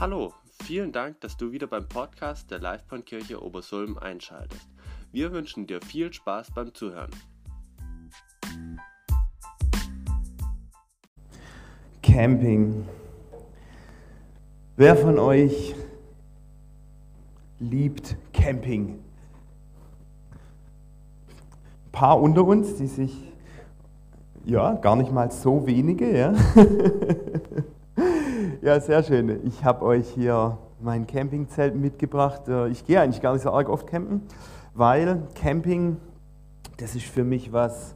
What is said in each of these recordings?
Hallo, vielen Dank, dass du wieder beim Podcast der Livebahnkirche Obersulm einschaltest. Wir wünschen dir viel Spaß beim Zuhören. Camping. Wer von euch liebt Camping? Ein paar unter uns, die sich, ja, gar nicht mal so wenige, ja. ja, sehr schön. Ich habe euch hier mein Campingzelt mitgebracht. Äh, ich gehe eigentlich gar nicht so arg oft campen, weil Camping, das ist für mich was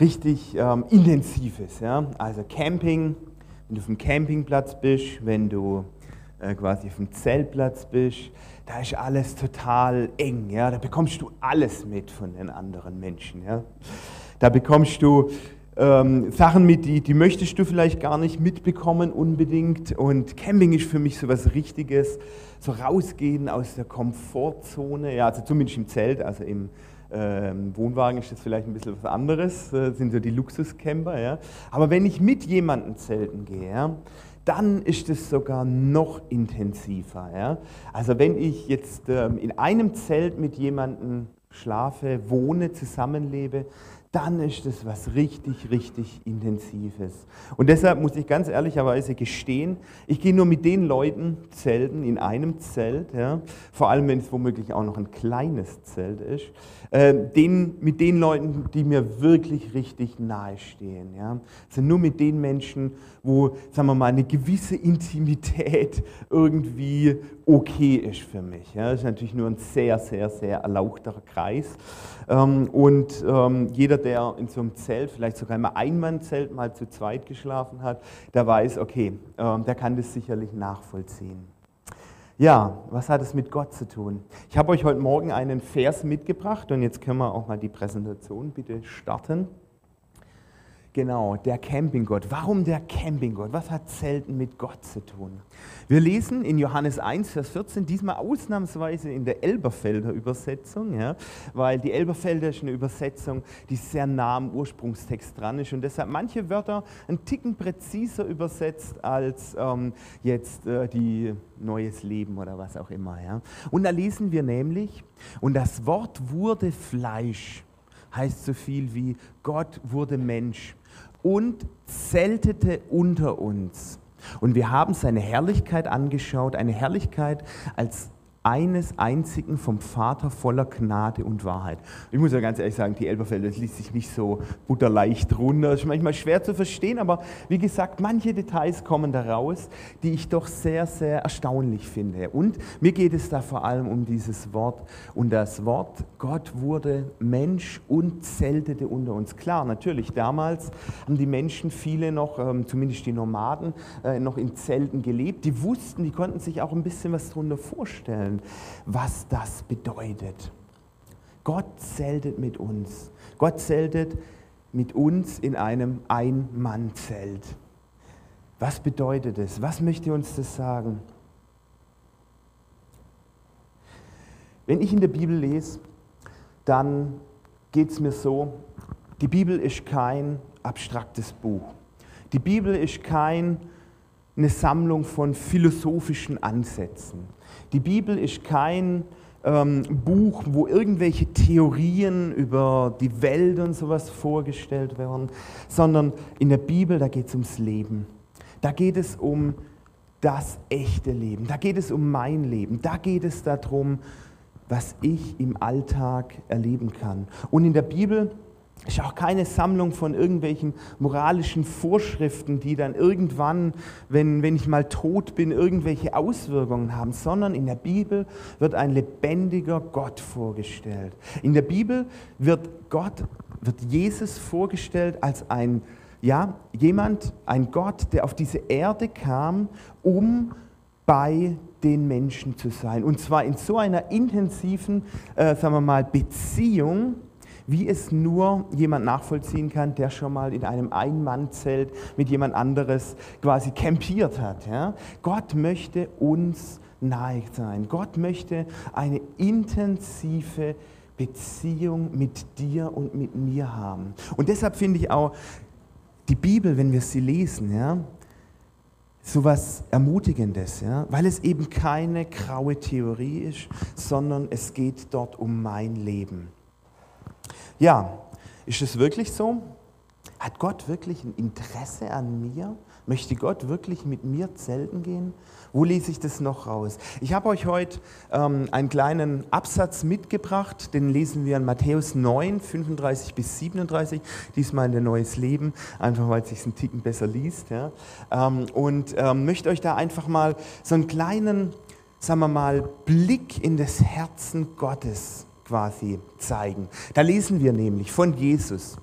richtig ähm, Intensives. Ja? Also Camping, wenn du auf dem Campingplatz bist, wenn du äh, quasi auf dem Zeltplatz bist, da ist alles total eng. Ja? Da bekommst du alles mit von den anderen Menschen. Ja? Da bekommst du ähm, Sachen mit, die, die möchtest du vielleicht gar nicht mitbekommen unbedingt. Und Camping ist für mich so was Richtiges, so rausgehen aus der Komfortzone, ja, also zumindest im Zelt, also im ähm, Wohnwagen ist das vielleicht ein bisschen was anderes, äh, sind so die Luxuscamper. Ja. Aber wenn ich mit jemandem zelten gehe, dann ist es sogar noch intensiver. Ja. Also wenn ich jetzt ähm, in einem Zelt mit jemandem schlafe, wohne, zusammenlebe, dann ist es was richtig, richtig Intensives. Und deshalb muss ich ganz ehrlicherweise gestehen, ich gehe nur mit den Leuten zelten, in einem Zelt, ja, vor allem wenn es womöglich auch noch ein kleines Zelt ist, äh, den, mit den Leuten, die mir wirklich richtig nahe stehen. Ja. Also nur mit den Menschen, wo, sagen wir mal, eine gewisse Intimität irgendwie okay ist für mich. Ja. Das ist natürlich nur ein sehr, sehr, sehr erlauchter Kreis. Ähm, und ähm, jeder, der in so einem Zelt, vielleicht sogar im Einmannzelt mal zu zweit geschlafen hat, der weiß, okay, ähm, der kann das sicherlich nachvollziehen. Ja, was hat es mit Gott zu tun? Ich habe euch heute Morgen einen Vers mitgebracht und jetzt können wir auch mal die Präsentation bitte starten. Genau, der Campinggott. Warum der Campinggott? Was hat Zelten mit Gott zu tun? Wir lesen in Johannes 1, Vers 14, diesmal ausnahmsweise in der Elberfelder Übersetzung, ja, weil die Elberfelder ist eine Übersetzung, die sehr nah am Ursprungstext dran ist und deshalb manche Wörter ein Ticken präziser übersetzt als ähm, jetzt äh, die Neues Leben oder was auch immer. Ja. Und da lesen wir nämlich, und das Wort wurde Fleisch heißt so viel wie Gott wurde Mensch und zeltete unter uns. Und wir haben seine Herrlichkeit angeschaut, eine Herrlichkeit als eines einzigen vom Vater voller Gnade und Wahrheit. Ich muss ja ganz ehrlich sagen, die Elberfelder, das liest sich nicht so butterleicht runter. Das ist manchmal schwer zu verstehen, aber wie gesagt, manche Details kommen da raus, die ich doch sehr, sehr erstaunlich finde. Und mir geht es da vor allem um dieses Wort. Und das Wort, Gott wurde Mensch und zeltete unter uns. Klar, natürlich, damals haben die Menschen, viele noch, ähm, zumindest die Nomaden, äh, noch in Zelten gelebt. Die wussten, die konnten sich auch ein bisschen was darunter vorstellen was das bedeutet. Gott zeltet mit uns. Gott zeltet mit uns in einem Ein-Mann-Zelt. Was bedeutet es? Was möchte uns das sagen? Wenn ich in der Bibel lese, dann geht es mir so, die Bibel ist kein abstraktes Buch. Die Bibel ist keine Sammlung von philosophischen Ansätzen. Die Bibel ist kein ähm, Buch, wo irgendwelche Theorien über die Welt und sowas vorgestellt werden, sondern in der Bibel, da geht es ums Leben. Da geht es um das echte Leben. Da geht es um mein Leben. Da geht es darum, was ich im Alltag erleben kann. Und in der Bibel ist auch keine Sammlung von irgendwelchen moralischen Vorschriften, die dann irgendwann, wenn, wenn ich mal tot bin, irgendwelche Auswirkungen haben, sondern in der Bibel wird ein lebendiger Gott vorgestellt. In der Bibel wird Gott, wird Jesus vorgestellt als ein, ja, jemand, ein Gott, der auf diese Erde kam, um bei den Menschen zu sein. Und zwar in so einer intensiven, äh, sagen wir mal, Beziehung, wie es nur jemand nachvollziehen kann, der schon mal in einem Ein-Mann-Zelt mit jemand anderes quasi campiert hat. Ja? Gott möchte uns nahe sein. Gott möchte eine intensive Beziehung mit dir und mit mir haben. Und deshalb finde ich auch die Bibel, wenn wir sie lesen, ja, so was Ermutigendes, ja? weil es eben keine graue Theorie ist, sondern es geht dort um mein Leben. Ja, ist es wirklich so? Hat Gott wirklich ein Interesse an mir? Möchte Gott wirklich mit mir zelten gehen? Wo lese ich das noch raus? Ich habe euch heute ähm, einen kleinen Absatz mitgebracht, den lesen wir in Matthäus 9, 35 bis 37, diesmal in der Neues Leben, einfach weil es sich einen Ticken besser liest. Ja? Ähm, und ähm, möchte euch da einfach mal so einen kleinen, sagen wir mal, Blick in das Herzen Gottes quasi zeigen. Da lesen wir nämlich von Jesus.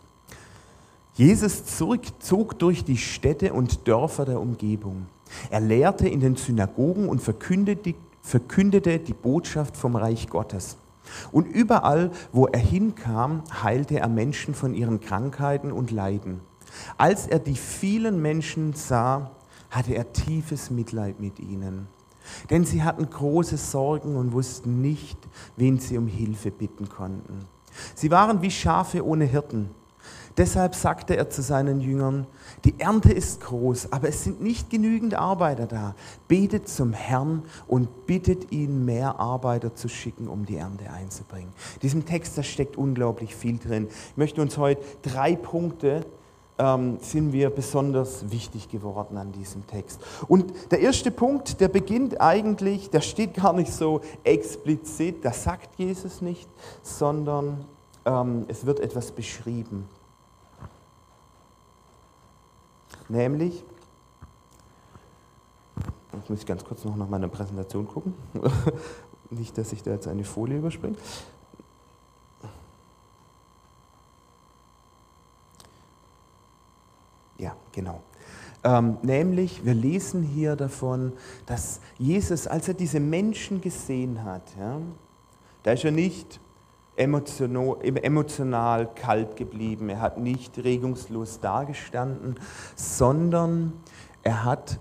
Jesus zog durch die Städte und Dörfer der Umgebung. Er lehrte in den Synagogen und verkündete, verkündete die Botschaft vom Reich Gottes. Und überall, wo er hinkam, heilte er Menschen von ihren Krankheiten und Leiden. Als er die vielen Menschen sah, hatte er tiefes Mitleid mit ihnen. Denn sie hatten große Sorgen und wussten nicht, wen sie um Hilfe bitten konnten. Sie waren wie Schafe ohne Hirten. Deshalb sagte er zu seinen Jüngern, die Ernte ist groß, aber es sind nicht genügend Arbeiter da. Betet zum Herrn und bittet ihn, mehr Arbeiter zu schicken, um die Ernte einzubringen. In diesem Text, da steckt unglaublich viel drin. Ich möchte uns heute drei Punkte ähm, sind wir besonders wichtig geworden an diesem Text. Und der erste Punkt, der beginnt eigentlich, der steht gar nicht so explizit, das sagt Jesus nicht, sondern ähm, es wird etwas beschrieben. Nämlich, jetzt muss ich ganz kurz noch nach meiner Präsentation gucken, nicht, dass ich da jetzt eine Folie überspringe. Ja, genau. Ähm, nämlich, wir lesen hier davon, dass Jesus, als er diese Menschen gesehen hat, ja, da ist er nicht emotional kalt geblieben, er hat nicht regungslos dagestanden, sondern er hat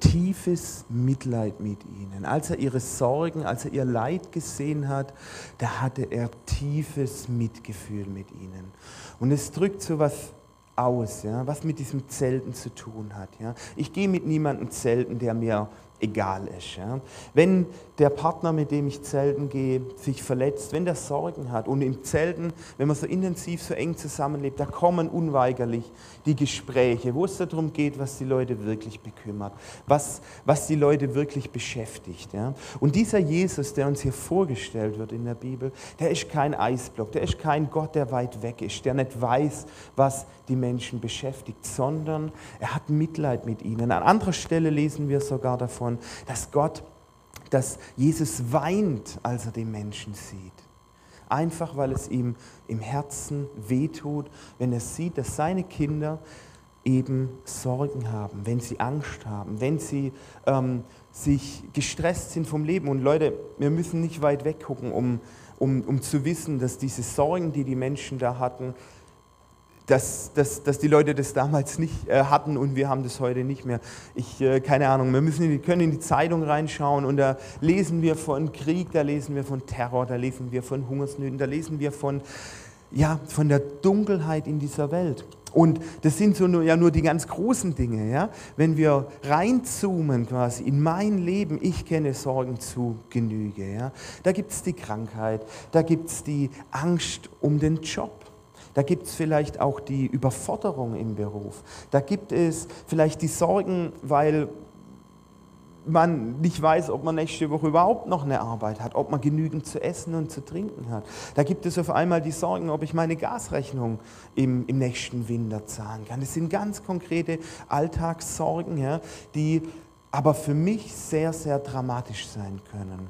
tiefes Mitleid mit ihnen. Als er ihre Sorgen, als er ihr Leid gesehen hat, da hatte er tiefes Mitgefühl mit ihnen. Und es drückt so was aus, ja, was mit diesem Zelten zu tun hat. Ja. Ich gehe mit niemandem zelten, der mir egal ist. Ja. Wenn der Partner, mit dem ich zelten gehe, sich verletzt, wenn der Sorgen hat und im Zelten, wenn man so intensiv, so eng zusammenlebt, da kommen unweigerlich die Gespräche, wo es darum geht, was die Leute wirklich bekümmert, was, was die Leute wirklich beschäftigt. Ja. Und dieser Jesus, der uns hier vorgestellt wird in der Bibel, der ist kein Eisblock, der ist kein Gott, der weit weg ist, der nicht weiß, was die Menschen beschäftigt, sondern er hat Mitleid mit ihnen. An anderer Stelle lesen wir sogar davon, dass Gott dass Jesus weint, als er den Menschen sieht. Einfach weil es ihm im Herzen wehtut, wenn er sieht, dass seine Kinder eben Sorgen haben, wenn sie Angst haben, wenn sie ähm, sich gestresst sind vom Leben. Und Leute, wir müssen nicht weit weggucken, um, um, um zu wissen, dass diese Sorgen, die die Menschen da hatten, dass, dass, dass die Leute das damals nicht äh, hatten und wir haben das heute nicht mehr. Ich, äh, keine Ahnung, wir müssen in, können in die Zeitung reinschauen und da lesen wir von Krieg, da lesen wir von Terror, da lesen wir von Hungersnöten, da lesen wir von, ja, von der Dunkelheit in dieser Welt. Und das sind so nur, ja nur die ganz großen Dinge. Ja? Wenn wir reinzoomen quasi in mein Leben, ich kenne Sorgen zu Genüge. Ja? Da gibt es die Krankheit, da gibt es die Angst um den Job. Da gibt es vielleicht auch die Überforderung im Beruf. Da gibt es vielleicht die Sorgen, weil man nicht weiß, ob man nächste Woche überhaupt noch eine Arbeit hat, ob man genügend zu essen und zu trinken hat. Da gibt es auf einmal die Sorgen, ob ich meine Gasrechnung im, im nächsten Winter zahlen kann. Das sind ganz konkrete Alltagssorgen, ja, die aber für mich sehr, sehr dramatisch sein können.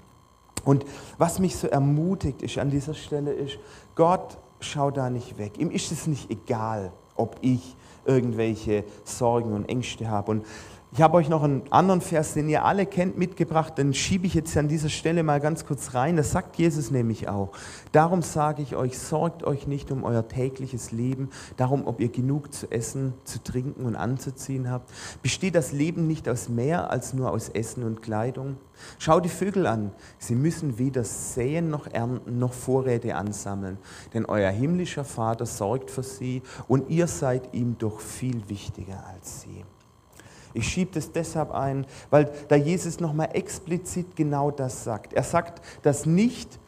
Und was mich so ermutigt ist an dieser Stelle ist, Gott schau da nicht weg. Ihm ist es nicht egal, ob ich irgendwelche Sorgen und Ängste habe. Und ich habe euch noch einen anderen Vers, den ihr alle kennt, mitgebracht, den schiebe ich jetzt an dieser Stelle mal ganz kurz rein. Das sagt Jesus nämlich auch. Darum sage ich euch, sorgt euch nicht um euer tägliches Leben, darum, ob ihr genug zu essen, zu trinken und anzuziehen habt. Besteht das Leben nicht aus mehr als nur aus Essen und Kleidung? Schau die Vögel an. Sie müssen weder säen noch ernten noch Vorräte ansammeln, denn euer himmlischer Vater sorgt für sie und ihr seid ihm doch viel wichtiger als sie. Ich schiebe das deshalb ein, weil da Jesus nochmal explizit genau das sagt. Er sagt das nicht,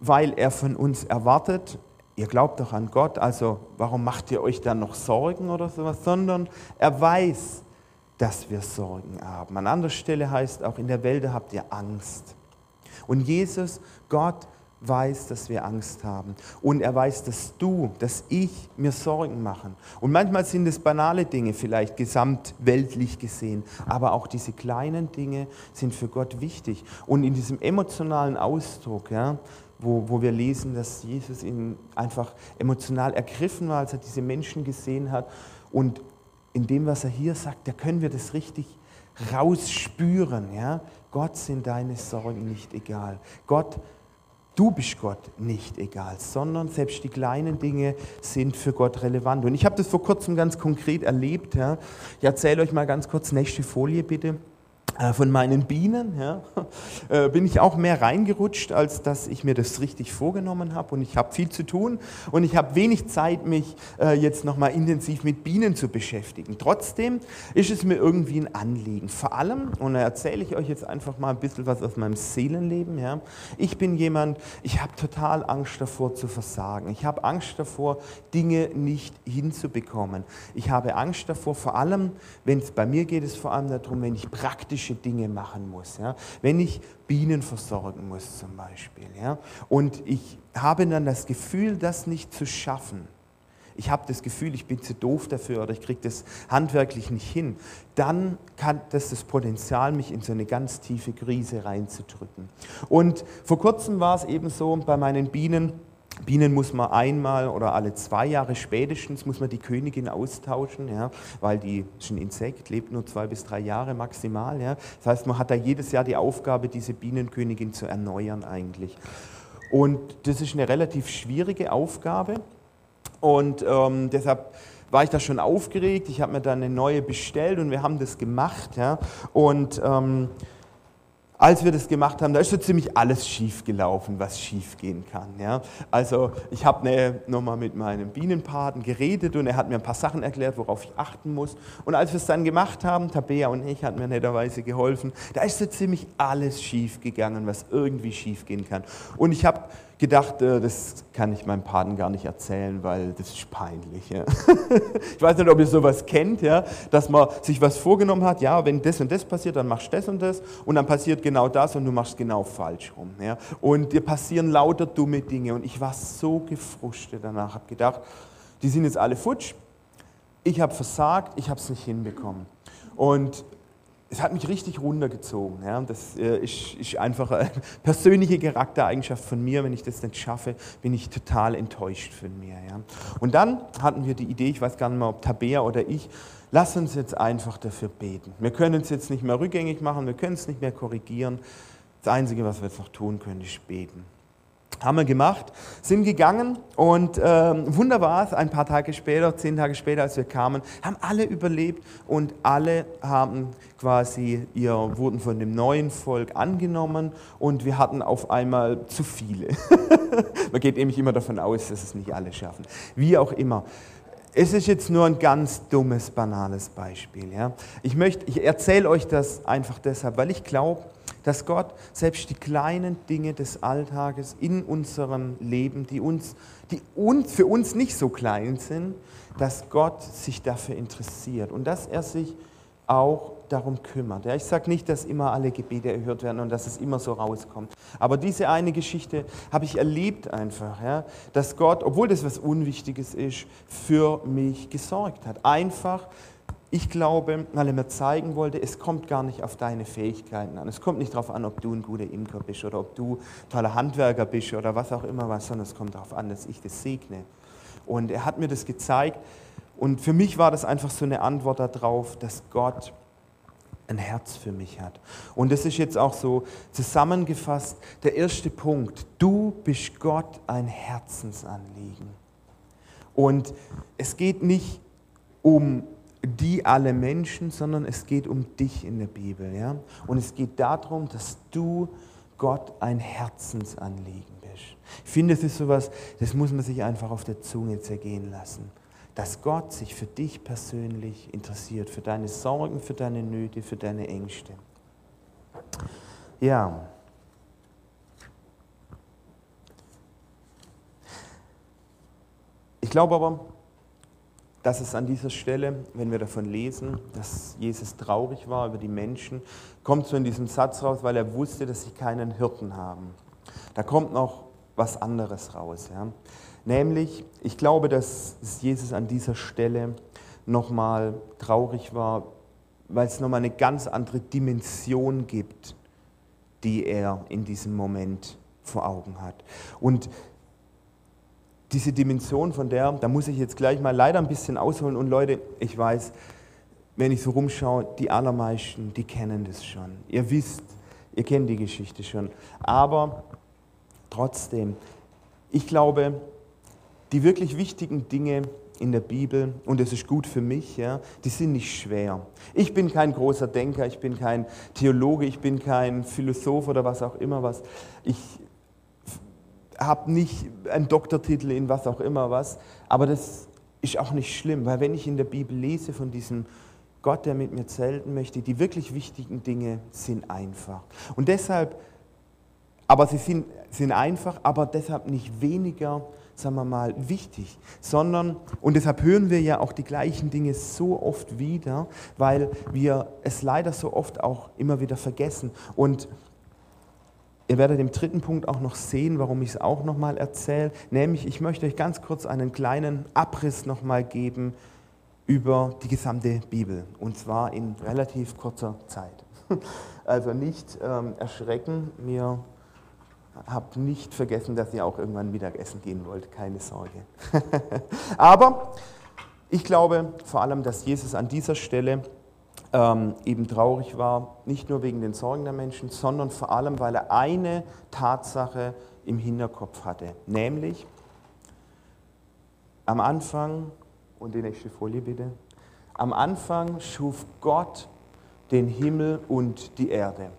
weil er von uns erwartet, ihr glaubt doch an Gott, also warum macht ihr euch dann noch Sorgen oder sowas, sondern er weiß, dass wir Sorgen haben. An anderer Stelle heißt auch, in der Welt habt ihr Angst. Und Jesus, Gott, weiß, dass wir Angst haben. Und er weiß, dass du, dass ich mir Sorgen machen. Und manchmal sind es banale Dinge, vielleicht gesamtweltlich gesehen. Aber auch diese kleinen Dinge sind für Gott wichtig. Und in diesem emotionalen Ausdruck, ja, wo, wo wir lesen, dass Jesus ihn einfach emotional ergriffen war, als er diese Menschen gesehen hat. Und in dem, was er hier sagt, da können wir das richtig rausspüren. Ja? Gott sind deine Sorgen nicht egal. Gott Du bist Gott nicht egal, sondern selbst die kleinen Dinge sind für Gott relevant. Und ich habe das vor kurzem ganz konkret erlebt. Ja. Ich erzähle euch mal ganz kurz, nächste Folie bitte. Äh, von meinen Bienen ja, äh, bin ich auch mehr reingerutscht, als dass ich mir das richtig vorgenommen habe. Und ich habe viel zu tun und ich habe wenig Zeit, mich äh, jetzt nochmal intensiv mit Bienen zu beschäftigen. Trotzdem ist es mir irgendwie ein Anliegen. Vor allem, und da erzähle ich euch jetzt einfach mal ein bisschen was aus meinem Seelenleben. Ja. Ich bin jemand, ich habe total Angst davor zu versagen. Ich habe Angst davor, Dinge nicht hinzubekommen. Ich habe Angst davor, vor allem, wenn es bei mir geht, es vor allem darum, wenn ich praktisch praktische Dinge machen muss. Ja? Wenn ich Bienen versorgen muss zum Beispiel. Ja? Und ich habe dann das Gefühl, das nicht zu schaffen. Ich habe das Gefühl, ich bin zu doof dafür oder ich kriege das handwerklich nicht hin. Dann kann das das Potenzial, mich in so eine ganz tiefe Krise reinzudrücken. Und vor kurzem war es eben so bei meinen Bienen, Bienen muss man einmal oder alle zwei Jahre spätestens muss man die Königin austauschen, ja, weil die ist ein Insekt, lebt nur zwei bis drei Jahre maximal. Ja. Das heißt, man hat da jedes Jahr die Aufgabe, diese Bienenkönigin zu erneuern eigentlich. Und das ist eine relativ schwierige Aufgabe und ähm, deshalb war ich da schon aufgeregt. Ich habe mir dann eine neue bestellt und wir haben das gemacht. Ja. Und ähm, als wir das gemacht haben, da ist so ziemlich alles schief gelaufen, was schief gehen kann. Ja? Also ich habe ne, nochmal mit meinem Bienenpaten geredet und er hat mir ein paar Sachen erklärt, worauf ich achten muss. Und als wir es dann gemacht haben, Tabea und ich hat mir netterweise geholfen, da ist so ziemlich alles schief gegangen, was irgendwie schief gehen kann. Und ich habe gedacht, äh, das kann ich meinem Paten gar nicht erzählen, weil das ist peinlich. Ja. Ich weiß nicht, ob ihr sowas kennt, ja, dass man sich was vorgenommen hat, ja, wenn das und das passiert, dann machst du das und das und dann passiert genau das und du machst genau falsch rum. Ja. Und dir passieren lauter dumme Dinge und ich war so gefrustet danach, habe gedacht, die sind jetzt alle futsch, ich habe versagt, ich habe es nicht hinbekommen. Und es hat mich richtig runtergezogen. Ja. Das äh, ist, ist, einfach eine persönliche Charaktereigenschaft von mir. Wenn ich das nicht schaffe, bin ich total enttäuscht von mir. Ja. Und dann hatten wir die Idee, ich weiß gar nicht mehr, ob Tabea oder ich, lass uns jetzt einfach dafür beten. Wir können es jetzt nicht mehr rückgängig machen, wir können es nicht mehr korrigieren. Das Einzige, was wir jetzt noch tun können, ist beten haben wir gemacht, sind gegangen und ähm, wunderbar, ein paar Tage später, zehn Tage später, als wir kamen, haben alle überlebt und alle haben quasi, ihr wurden von dem neuen Volk angenommen und wir hatten auf einmal zu viele. Man geht nämlich immer davon aus, dass es nicht alle schaffen. Wie auch immer. Es ist jetzt nur ein ganz dummes, banales Beispiel. Ja? Ich, ich erzähle euch das einfach deshalb, weil ich glaube, dass Gott selbst die kleinen Dinge des Alltages in unserem Leben, die, uns, die uns, für uns nicht so klein sind, dass Gott sich dafür interessiert und dass er sich auch darum kümmert. Ja, ich sage nicht, dass immer alle Gebete erhört werden und dass es immer so rauskommt. Aber diese eine Geschichte habe ich erlebt einfach, ja, dass Gott, obwohl das was Unwichtiges ist, für mich gesorgt hat. Einfach, ich glaube, weil er mir zeigen wollte, es kommt gar nicht auf deine Fähigkeiten an. Es kommt nicht darauf an, ob du ein guter Imker bist oder ob du ein toller Handwerker bist oder was auch immer was, sondern es kommt darauf an, dass ich das segne. Und er hat mir das gezeigt. Und für mich war das einfach so eine Antwort darauf, dass Gott ein Herz für mich hat. Und das ist jetzt auch so zusammengefasst der erste Punkt. Du bist Gott ein Herzensanliegen. Und es geht nicht um die alle Menschen, sondern es geht um dich in der Bibel. Ja? Und es geht darum, dass du Gott ein Herzensanliegen bist. Ich finde, es ist sowas, das muss man sich einfach auf der Zunge zergehen lassen. dass Gott sich für dich persönlich interessiert, für deine Sorgen, für deine Nöte, für deine Ängste. Ja. Ich glaube aber, dass es an dieser Stelle, wenn wir davon lesen, dass Jesus traurig war über die Menschen, kommt so in diesem Satz raus, weil er wusste, dass sie keinen Hirten haben. Da kommt noch was anderes raus. Ja. Nämlich, ich glaube, dass Jesus an dieser Stelle nochmal traurig war, weil es nochmal eine ganz andere Dimension gibt, die er in diesem Moment vor Augen hat. Und diese Dimension von der, da muss ich jetzt gleich mal leider ein bisschen ausholen. Und Leute, ich weiß, wenn ich so rumschaue, die allermeisten, die kennen das schon. Ihr wisst, ihr kennt die Geschichte schon. Aber trotzdem, ich glaube, die wirklich wichtigen Dinge in der Bibel, und das ist gut für mich, ja, die sind nicht schwer. Ich bin kein großer Denker, ich bin kein Theologe, ich bin kein Philosoph oder was auch immer was. Ich habe nicht einen Doktortitel in was auch immer was, aber das ist auch nicht schlimm, weil wenn ich in der Bibel lese von diesem Gott, der mit mir zelten möchte, die wirklich wichtigen Dinge sind einfach. Und deshalb, aber sie sind, sind einfach, aber deshalb nicht weniger sagen wir mal, wichtig, sondern, und deshalb hören wir ja auch die gleichen Dinge so oft wieder, weil wir es leider so oft auch immer wieder vergessen. Und Ihr werdet im dritten Punkt auch noch sehen, warum ich es auch nochmal erzähle. Nämlich, ich möchte euch ganz kurz einen kleinen Abriss nochmal geben über die gesamte Bibel. Und zwar in relativ kurzer Zeit. Also nicht ähm, erschrecken, mir habt nicht vergessen, dass ihr auch irgendwann Mittagessen gehen wollt, keine Sorge. Aber ich glaube vor allem, dass Jesus an dieser Stelle ähm, eben traurig war, nicht nur wegen den Sorgen der Menschen, sondern vor allem, weil er eine Tatsache im Hinterkopf hatte, nämlich am Anfang, und die nächste Folie bitte, am Anfang schuf Gott den Himmel und die Erde.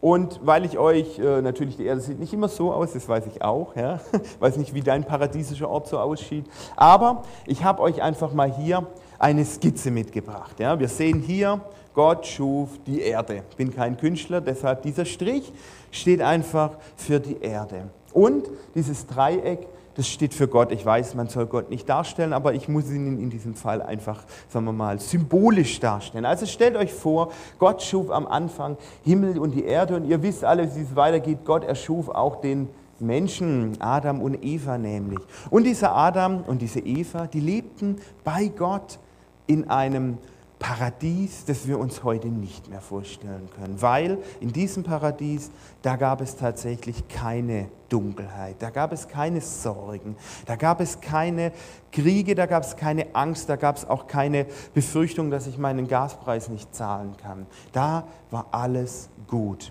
Und weil ich euch, äh, natürlich die Erde sieht nicht immer so aus, das weiß ich auch, ja? weiß nicht, wie dein paradiesischer Ort so aussieht, aber ich habe euch einfach mal hier eine Skizze mitgebracht. Ja? Wir sehen hier, Gott schuf die Erde. Ich bin kein Künstler, deshalb dieser Strich steht einfach für die Erde. Und dieses Dreieck das steht für Gott. Ich weiß, man soll Gott nicht darstellen, aber ich muss ihn in diesem Fall einfach, sagen wir mal, symbolisch darstellen. Also stellt euch vor, Gott schuf am Anfang Himmel und die Erde und ihr wisst alle, wie es weitergeht. Gott erschuf auch den Menschen, Adam und Eva nämlich. Und dieser Adam und diese Eva, die lebten bei Gott in einem Paradies, das wir uns heute nicht mehr vorstellen können, weil in diesem Paradies, da gab es tatsächlich keine Dunkelheit, da gab es keine Sorgen, da gab es keine Kriege, da gab es keine Angst, da gab es auch keine Befürchtung, dass ich meinen Gaspreis nicht zahlen kann. Da war alles gut.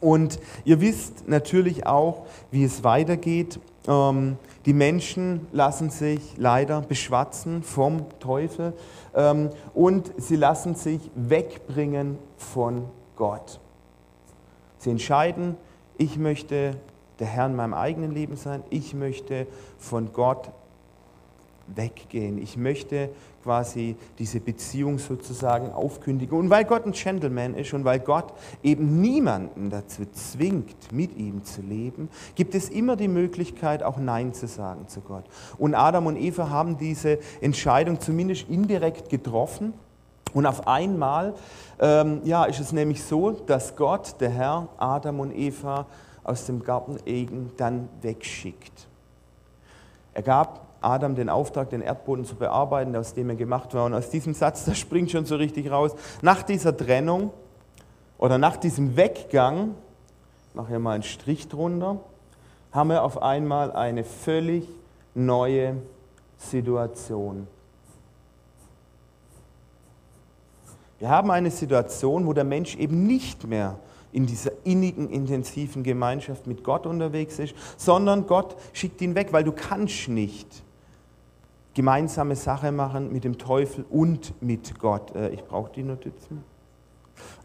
Und ihr wisst natürlich auch, wie es weitergeht. Ähm, die Menschen lassen sich leider beschwatzen vom Teufel ähm, und sie lassen sich wegbringen von Gott. Sie entscheiden, ich möchte der Herr in meinem eigenen Leben sein, ich möchte von Gott weggehen. Ich möchte quasi diese Beziehung sozusagen aufkündigen. Und weil Gott ein Gentleman ist und weil Gott eben niemanden dazu zwingt, mit ihm zu leben, gibt es immer die Möglichkeit, auch Nein zu sagen zu Gott. Und Adam und Eva haben diese Entscheidung zumindest indirekt getroffen. Und auf einmal ähm, ja, ist es nämlich so, dass Gott, der Herr, Adam und Eva aus dem Garten Eden dann wegschickt. Er gab Adam den Auftrag, den Erdboden zu bearbeiten, aus dem er gemacht war. Und aus diesem Satz, das springt schon so richtig raus, nach dieser Trennung oder nach diesem Weggang, ich mache hier mal einen Strich drunter, haben wir auf einmal eine völlig neue Situation. Wir haben eine Situation, wo der Mensch eben nicht mehr in dieser innigen, intensiven Gemeinschaft mit Gott unterwegs ist, sondern Gott schickt ihn weg, weil du kannst nicht gemeinsame Sache machen mit dem Teufel und mit Gott. Äh, ich brauche die Notizen.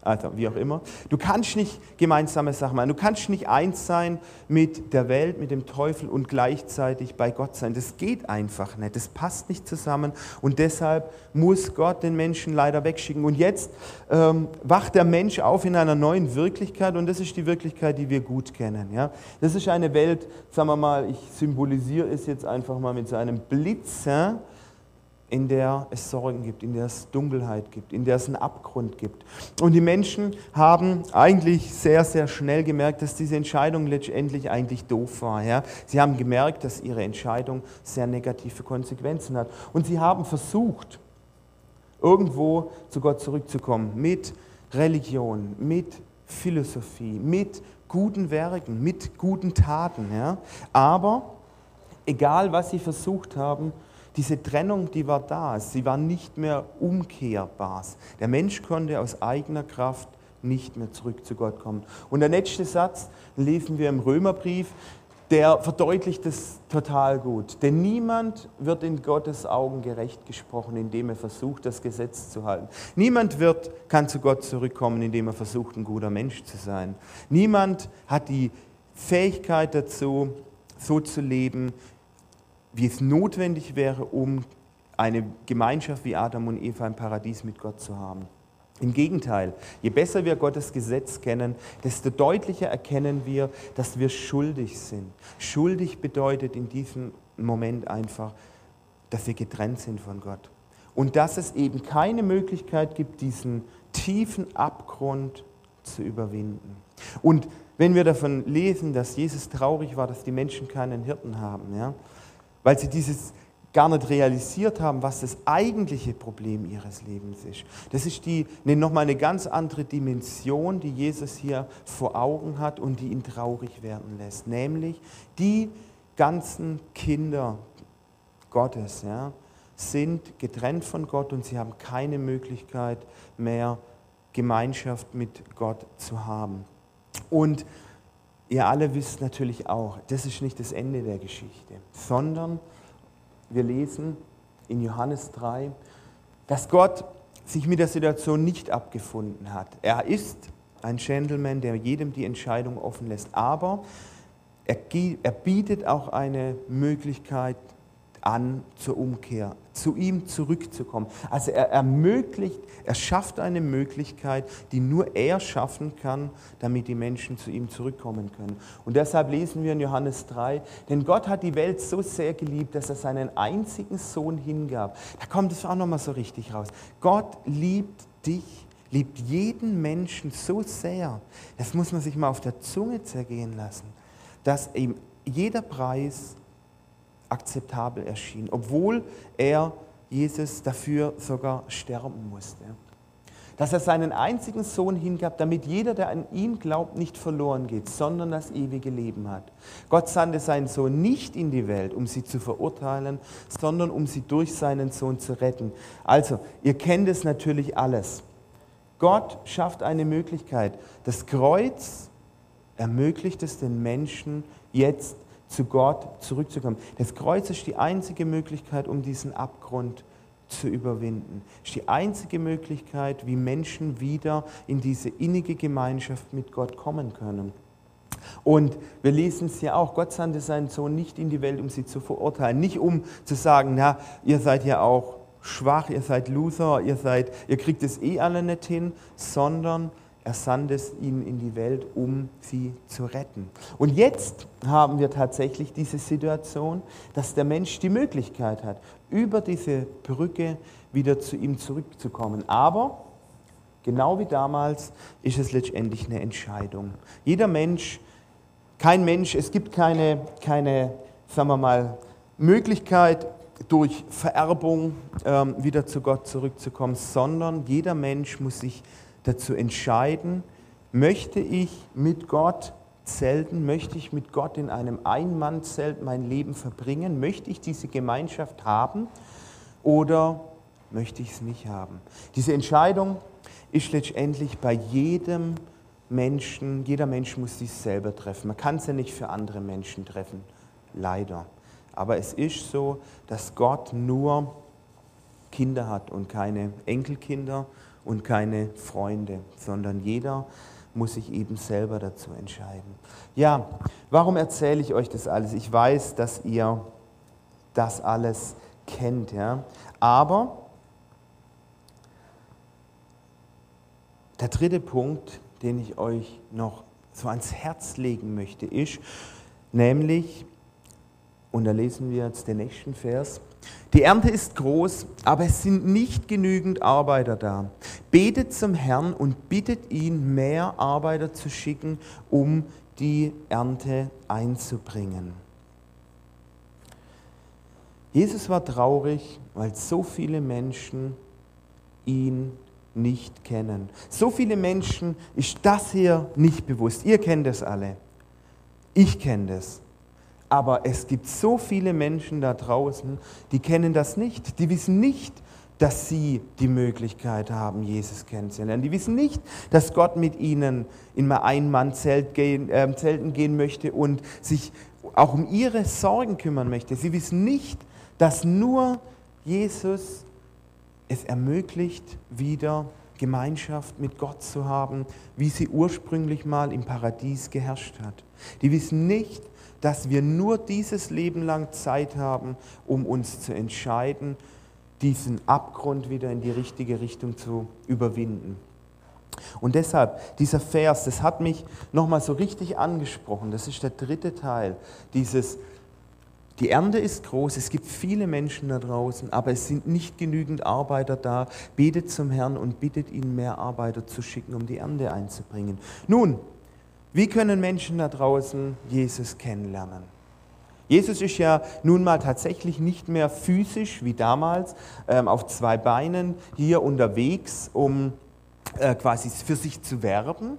Also, wie auch immer. Du kannst nicht gemeinsame Sachen machen. Du kannst nicht eins sein mit der Welt, mit dem Teufel und gleichzeitig bei Gott sein. Das geht einfach nicht. Das passt nicht zusammen. Und deshalb muss Gott den Menschen leider wegschicken. Und jetzt ähm, wacht der Mensch auf in einer neuen Wirklichkeit. Und das ist die Wirklichkeit, die wir gut kennen. Ja? Das ist eine Welt, sagen wir mal, ich symbolisiere es jetzt einfach mal mit so einem Blitz. Ja? In der es Sorgen gibt, in der es Dunkelheit gibt, in der es einen Abgrund gibt. Und die Menschen haben eigentlich sehr, sehr schnell gemerkt, dass diese Entscheidung letztendlich eigentlich doof war. Ja? Sie haben gemerkt, dass ihre Entscheidung sehr negative Konsequenzen hat. Und sie haben versucht, irgendwo zu Gott zurückzukommen mit Religion, mit Philosophie, mit guten Werken, mit guten Taten. Ja? Aber egal, was sie versucht haben, diese Trennung, die war da, sie war nicht mehr umkehrbar. Der Mensch konnte aus eigener Kraft nicht mehr zurück zu Gott kommen. Und der letzte Satz lesen wir im Römerbrief, der verdeutlicht es total gut. Denn niemand wird in Gottes Augen gerecht gesprochen, indem er versucht, das Gesetz zu halten. Niemand wird, kann zu Gott zurückkommen, indem er versucht, ein guter Mensch zu sein. Niemand hat die Fähigkeit dazu, so zu leben, wie es notwendig wäre, um eine Gemeinschaft wie Adam und Eva im Paradies mit Gott zu haben. Im Gegenteil, je besser wir Gottes Gesetz kennen, desto deutlicher erkennen wir, dass wir schuldig sind. Schuldig bedeutet in diesem Moment einfach, dass wir getrennt sind von Gott. Und dass es eben keine Möglichkeit gibt, diesen tiefen Abgrund zu überwinden. Und wenn wir davon lesen, dass Jesus traurig war, dass die Menschen keinen Hirten haben, ja, weil sie dieses gar nicht realisiert haben, was das eigentliche Problem ihres Lebens ist. Das ist die, ne, nochmal eine ganz andere Dimension, die Jesus hier vor Augen hat und die ihn traurig werden lässt. Nämlich die ganzen Kinder Gottes ja, sind getrennt von Gott und sie haben keine Möglichkeit mehr, Gemeinschaft mit Gott zu haben. Und ihr alle wisst natürlich auch, das ist nicht das Ende der Geschichte, sondern wir lesen in Johannes 3, dass Gott sich mit der Situation nicht abgefunden hat. Er ist ein Gentleman, der jedem die Entscheidung offen lässt, aber er, bietet auch eine Möglichkeit an zur Umkehr, zu ihm zurückzukommen. Also er ermöglicht, er schafft eine Möglichkeit, die nur er schaffen kann, damit die Menschen zu ihm zurückkommen können. Und deshalb lesen wir in Johannes 3, denn Gott hat die Welt so sehr geliebt, dass er seinen einzigen Sohn hingab. Da kommt es auch nochmal so richtig raus. Gott liebt dich, liebt jeden Menschen so sehr. Das muss man sich mal auf der Zunge zergehen lassen, dass ihm jeder Preis akzeptabel erschien, obwohl er Jesus dafür sogar sterben musste. Dass er seinen einzigen Sohn hingab, damit jeder, der an ihn glaubt, nicht verloren geht, sondern das ewige Leben hat. Gott sandte seinen Sohn nicht in die Welt, um sie zu verurteilen, sondern um sie durch seinen Sohn zu retten. Also, ihr kennt es natürlich alles. Gott schafft eine Möglichkeit. Das Kreuz ermöglicht es den Menschen jetzt zu Gott zurückzukommen. Das Kreuz ist die einzige Möglichkeit, um diesen Abgrund zu überwinden. Ist die einzige Möglichkeit, wie Menschen wieder in diese innige Gemeinschaft mit Gott kommen können. Und wir lesen es ja auch, Gott sandte seinen Sohn nicht in die Welt, um sie zu verurteilen, nicht um zu sagen, na, ihr seid ja auch schwach, ihr seid Loser, ihr seid, ihr kriegt es eh alle nicht hin, sondern er sandte ihnen in die Welt, um sie zu retten. Und jetzt haben wir tatsächlich diese Situation, dass der Mensch die Möglichkeit hat, über diese Brücke wieder zu ihm zurückzukommen. Aber genau wie damals ist es letztendlich eine Entscheidung. Jeder Mensch, kein Mensch, es gibt keine, keine sagen wir mal, Möglichkeit, durch Vererbung ähm, wieder zu Gott zurückzukommen, sondern jeder Mensch muss sich dazu entscheiden, möchte ich mit Gott zelten, möchte ich mit Gott in einem Einmannzelt mein Leben verbringen, möchte ich diese Gemeinschaft haben oder möchte ich es nicht haben. Diese Entscheidung ist letztendlich bei jedem Menschen, jeder Mensch muss sich selber treffen. Man kann es ja nicht für andere Menschen treffen, leider. Aber es ist so, dass Gott nur Kinder hat und keine Enkelkinder und keine Freunde, sondern jeder muss sich eben selber dazu entscheiden. Ja, warum erzähle ich euch das alles? Ich weiß, dass ihr das alles kennt, ja. Aber der dritte Punkt, den ich euch noch so ans Herz legen möchte, ist nämlich, und da lesen wir jetzt den nächsten Vers, die Ernte ist groß, aber es sind nicht genügend Arbeiter da. Betet zum Herrn und bittet ihn, mehr Arbeiter zu schicken, um die Ernte einzubringen. Jesus war traurig, weil so viele Menschen ihn nicht kennen. So viele Menschen ist das hier nicht bewusst. Ihr kennt es alle. Ich kenne das. Aber es gibt so viele Menschen da draußen, die kennen das nicht. Die wissen nicht, dass sie die Möglichkeit haben, Jesus kennenzulernen. Die wissen nicht, dass Gott mit ihnen in ein Ein-Mann-Zelt gehen, äh, Zelten gehen möchte und sich auch um ihre Sorgen kümmern möchte. Sie wissen nicht, dass nur Jesus es ermöglicht, wieder Gemeinschaft mit Gott zu haben, wie sie ursprünglich mal im Paradies geherrscht hat. Die wissen nicht, dass wir nur dieses Leben lang Zeit haben, um uns zu entscheiden, diesen Abgrund wieder in die richtige Richtung zu überwinden. Und deshalb, dieser Vers, das hat mich nochmal so richtig angesprochen. Das ist der dritte Teil dieses die Ernte ist groß, es gibt viele Menschen da draußen, aber es sind nicht genügend Arbeiter da. Betet zum Herrn und bittet ihn, mehr Arbeiter zu schicken, um die Ernte einzubringen. Nun, wie können Menschen da draußen Jesus kennenlernen? Jesus ist ja nun mal tatsächlich nicht mehr physisch wie damals ähm, auf zwei Beinen hier unterwegs, um äh, quasi für sich zu werben,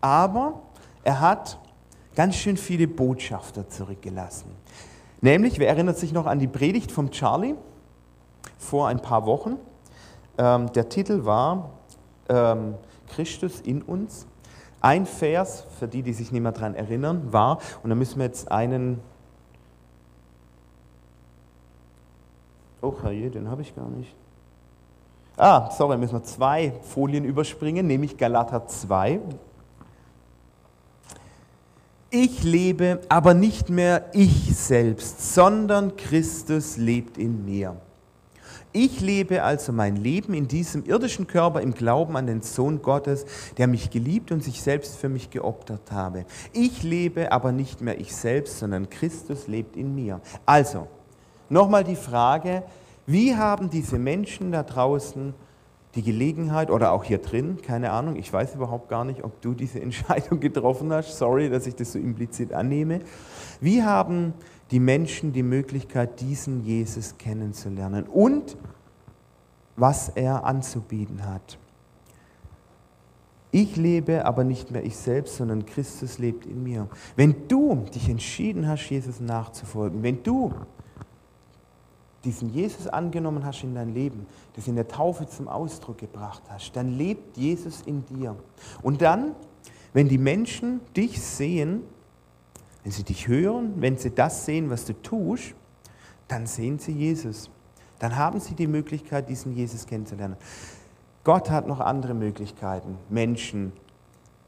aber er hat ganz schön viele Botschafter zurückgelassen. Nämlich, wer erinnert sich noch an die Predigt vom Charlie vor ein paar Wochen? Ähm, der Titel war ähm, Christus in uns. Ein Vers, für die, die sich nicht mehr daran erinnern, war, und da müssen wir jetzt einen. Oh, herrje, den habe ich gar nicht. Ah, sorry, müssen wir zwei Folien überspringen, nämlich Galater 2, ich lebe, aber nicht mehr ich selbst, sondern Christus lebt in mir. Ich lebe also mein Leben in diesem irdischen Körper im Glauben an den Sohn Gottes, der mich geliebt und sich selbst für mich geopfert habe. Ich lebe aber nicht mehr ich selbst, sondern Christus lebt in mir. Also, nochmal die Frage, wie haben diese Menschen da draußen die Gelegenheit oder auch hier drin, keine Ahnung, ich weiß überhaupt gar nicht, ob du diese Entscheidung getroffen hast, sorry, dass ich das so implizit annehme. Wie haben die Menschen die Möglichkeit, diesen Jesus kennenzulernen und was er anzubieten hat? Ich lebe aber nicht mehr ich selbst, sondern Christus lebt in mir. Wenn du dich entschieden hast, Jesus nachzufolgen, wenn du diesen Jesus angenommen hast in dein Leben, das in der Taufe zum Ausdruck gebracht hast, dann lebt Jesus in dir. Und dann, wenn die Menschen dich sehen, wenn sie dich hören, wenn sie das sehen, was du tust, dann sehen sie Jesus. Dann haben sie die Möglichkeit, diesen Jesus kennenzulernen. Gott hat noch andere Möglichkeiten, Menschen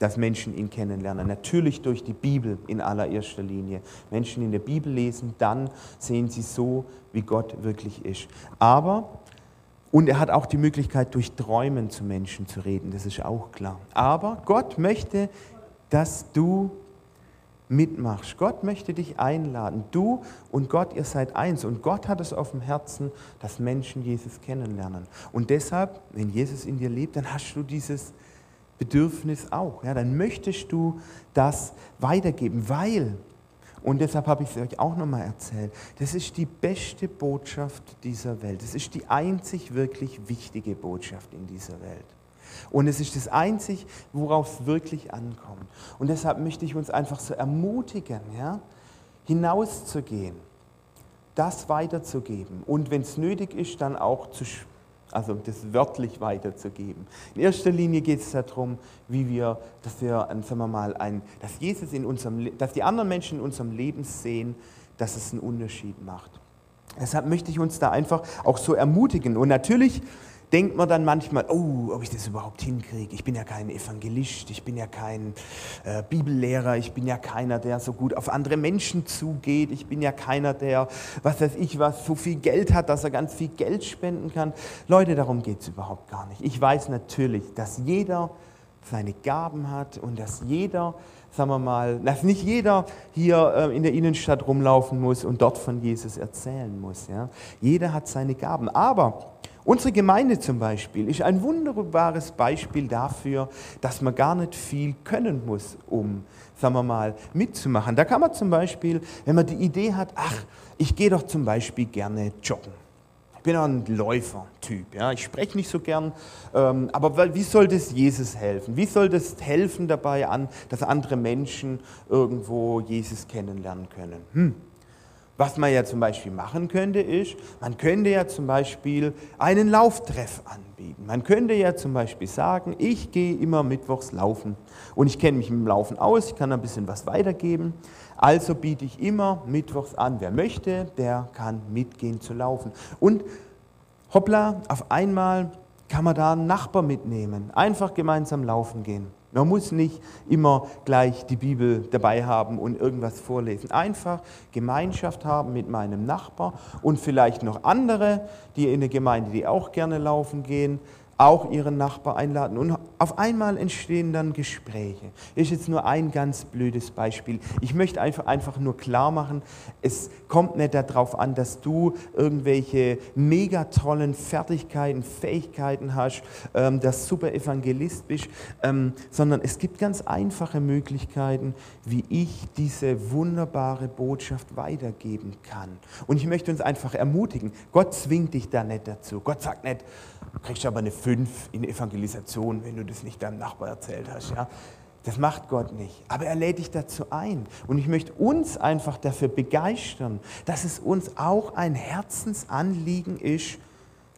dass Menschen ihn kennenlernen. Natürlich durch die Bibel in allererster Linie. Menschen in der Bibel lesen, dann sehen sie so, wie Gott wirklich ist. Aber, und er hat auch die Möglichkeit, durch Träumen zu Menschen zu reden, das ist auch klar. Aber Gott möchte, dass du mitmachst. Gott möchte dich einladen. Du und Gott, ihr seid eins. Und Gott hat es auf dem Herzen, dass Menschen Jesus kennenlernen. Und deshalb, wenn Jesus in dir lebt, dann hast du dieses Bedürfnis auch. Ja, dann möchtest du das weitergeben, weil, und deshalb habe ich es euch auch nochmal erzählt, das ist die beste Botschaft dieser Welt. Das ist die einzig wirklich wichtige Botschaft in dieser Welt. Und es ist das einzig, worauf es wirklich ankommt. Und deshalb möchte ich uns einfach so ermutigen, ja, hinauszugehen, das weiterzugeben und wenn es nötig ist, dann auch zu also das wörtlich weiterzugeben. In erster Linie geht es darum, wie wir, dass wir, sagen wir mal, ein, dass Jesus in unserem, dass die anderen Menschen in unserem Leben sehen, dass es einen Unterschied macht. Deshalb möchte ich uns da einfach auch so ermutigen. Und natürlich denkt man dann manchmal, oh, ob ich das überhaupt hinkriege. Ich bin ja kein Evangelist, ich bin ja kein äh, Bibellehrer, ich bin ja keiner, der so gut auf andere Menschen zugeht, ich bin ja keiner, der, was weiß ich was, so viel Geld hat, dass er ganz viel Geld spenden kann. Leute, darum geht es überhaupt gar nicht. Ich weiß natürlich, dass jeder seine Gaben hat und dass jeder, sagen wir mal, dass nicht jeder hier äh, in der Innenstadt rumlaufen muss und dort von Jesus erzählen muss. Ja? Jeder hat seine Gaben. Aber unsere Gemeinde zum Beispiel ist ein wunderbares Beispiel dafür, dass man gar nicht viel können muss, um, sagen wir mal, mitzumachen. Da kann man zum Beispiel, wenn man die Idee hat, ach, ich gehe doch zum Beispiel gerne joggen. Ich bin ein Läufer-Typ. Ja. Ich spreche nicht so gern, ähm, aber wie soll das Jesus helfen? Wie soll das helfen dabei, an, dass andere Menschen irgendwo Jesus kennenlernen können? Hm. Was man ja zum Beispiel machen könnte, ist, man könnte ja zum Beispiel einen Lauftreff anbieten. Man könnte ja zum Beispiel sagen, ich gehe immer mittwochs laufen und ich kenne mich mit dem Laufen aus, ich kann ein bisschen was weitergeben. Also biete ich immer mittwochs an. Wer möchte, der kann mitgehen zu laufen. Und hoppla, auf einmal kann man da einen Nachbar mitnehmen. Einfach gemeinsam laufen gehen. Man muss nicht immer gleich die Bibel dabei haben und irgendwas vorlesen. Einfach Gemeinschaft haben mit meinem Nachbar und vielleicht noch andere, die in der Gemeinde, die auch gerne laufen gehen, auch ihren Nachbar einladen. Und auf einmal entstehen dann Gespräche. Ist jetzt nur ein ganz blödes Beispiel. Ich möchte einfach, einfach nur klar machen, es kommt nicht darauf an, dass du irgendwelche mega tollen Fertigkeiten, Fähigkeiten hast, ähm, dass super Evangelist bist, ähm, sondern es gibt ganz einfache Möglichkeiten, wie ich diese wunderbare Botschaft weitergeben kann. Und ich möchte uns einfach ermutigen, Gott zwingt dich da nicht dazu. Gott sagt nicht, Du kriegst aber eine 5 in Evangelisation, wenn du das nicht deinem Nachbar erzählt hast. Ja? Das macht Gott nicht. Aber er lädt dich dazu ein. Und ich möchte uns einfach dafür begeistern, dass es uns auch ein Herzensanliegen ist,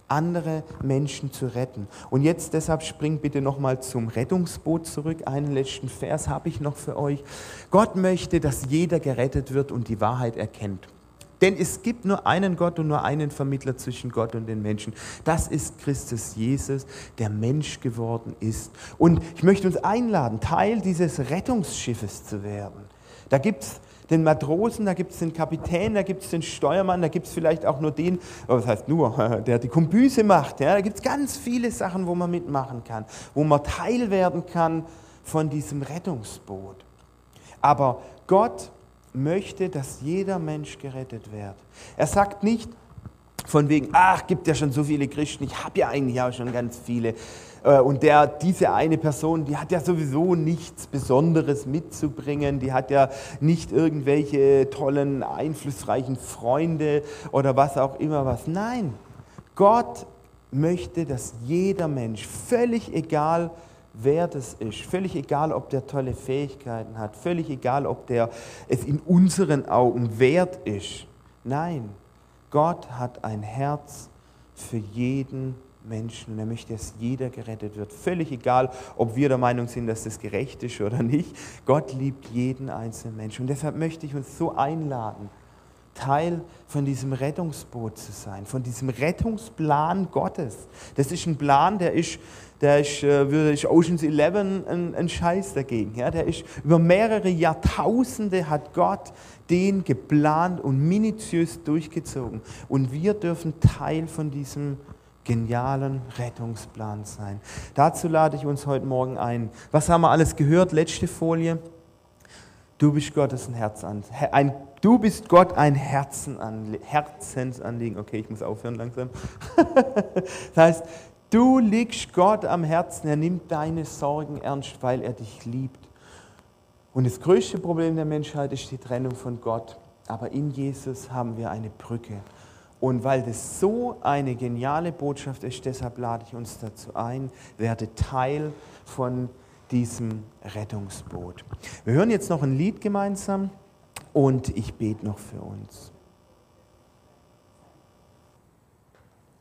andere Menschen zu retten. Und jetzt deshalb spring bitte nochmal zum Rettungsboot zurück. Einen letzten Vers habe ich noch für euch. Gott möchte, dass jeder gerettet wird und die Wahrheit erkennt. Denn es gibt nur einen Gott und nur einen Vermittler zwischen Gott und den Menschen. Das ist Christus Jesus, der Mensch geworden ist. Und ich möchte uns einladen, Teil dieses Rettungsschiffes zu werden. Da gibt es den Matrosen, da gibt es den Kapitän, da gibt es den Steuermann, da gibt es vielleicht auch nur den, oh, was heißt nur, der die Kombüse macht. Ja? Da gibt es ganz viele Sachen, wo man mitmachen kann, wo man Teil werden kann von diesem Rettungsboot. Aber Gott möchte, dass jeder Mensch gerettet wird. Er sagt nicht von wegen, ach, gibt ja schon so viele Christen, ich habe ja eigentlich auch schon ganz viele. Äh, und der, diese eine Person, die hat ja sowieso nichts Besonderes mitzubringen, die hat ja nicht irgendwelche tollen, einflussreichen Freunde oder was auch immer was. Nein, Gott möchte, dass jeder Mensch, völlig egal, wer das ist. Völlig egal, ob der tolle Fähigkeiten hat. Völlig egal, ob der es in unseren Augen wert ist. Nein, Gott hat ein Herz für jeden Menschen und er möchte, dass jeder gerettet wird. Völlig egal, ob wir der Meinung sind, dass das gerecht ist oder nicht. Gott liebt jeden einzelnen Menschen. Und deshalb möchte ich uns so einladen, Teil von diesem Rettungsboot zu sein, von diesem Rettungsplan Gottes. Das ist ein Plan, der ist der ist, äh, ist Oceans 11 ein, ein Scheiß dagegen. Ja? Der ist über mehrere Jahrtausende hat Gott den geplant und minutiös durchgezogen. Und wir dürfen Teil von diesem genialen Rettungsplan sein. Dazu lade ich uns heute Morgen ein. Was haben wir alles gehört? Letzte Folie. Du bist Gottes ein Herz an. Ein, du bist Gott ein Herzenanlie Herzensanliegen. Okay, ich muss aufhören langsam. das heißt, Du liegst Gott am Herzen, er nimmt deine Sorgen ernst, weil er dich liebt. Und das größte Problem der Menschheit ist die Trennung von Gott. Aber in Jesus haben wir eine Brücke. Und weil das so eine geniale Botschaft ist, deshalb lade ich uns dazu ein, werde Teil von diesem Rettungsboot. Wir hören jetzt noch ein Lied gemeinsam und ich bete noch für uns.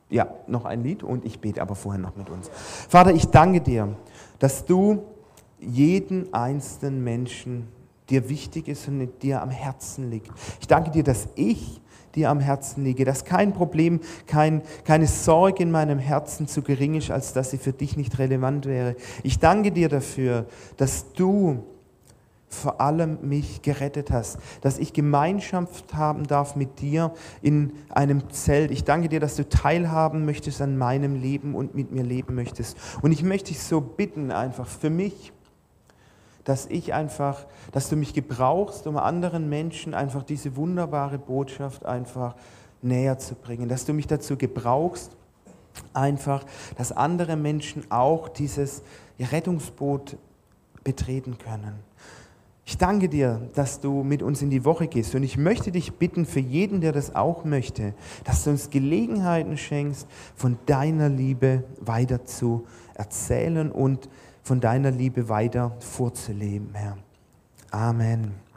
Ja, noch ein Lied und ich bete aber vorher noch mit uns. Vater, ich danke dir, dass du jeden einzelnen Menschen dir wichtig ist und dir am Herzen liegt. Ich danke dir, dass ich dir am Herzen liege, dass kein Problem, kein, keine Sorge in meinem Herzen zu gering ist, als dass sie für dich nicht relevant wäre. Ich danke dir dafür, dass du vor allem mich gerettet hast, dass ich Gemeinschaft haben darf mit dir in einem Zelt. Ich danke dir, dass du teilhaben möchtest an meinem Leben und mit mir leben möchtest. Und ich möchte dich so bitten, einfach für mich, dass ich einfach, dass du mich gebrauchst, um anderen Menschen einfach diese wunderbare Botschaft einfach näher zu bringen, dass du mich dazu gebrauchst, einfach, dass andere Menschen auch dieses Rettungsboot betreten können. Ich danke dir, dass du mit uns in die Woche gehst und ich möchte dich bitten für jeden, der das auch möchte, dass du uns Gelegenheiten schenkst, von deiner Liebe weiter zu erzählen und von deiner Liebe weiter vorzuleben, Herr. Amen.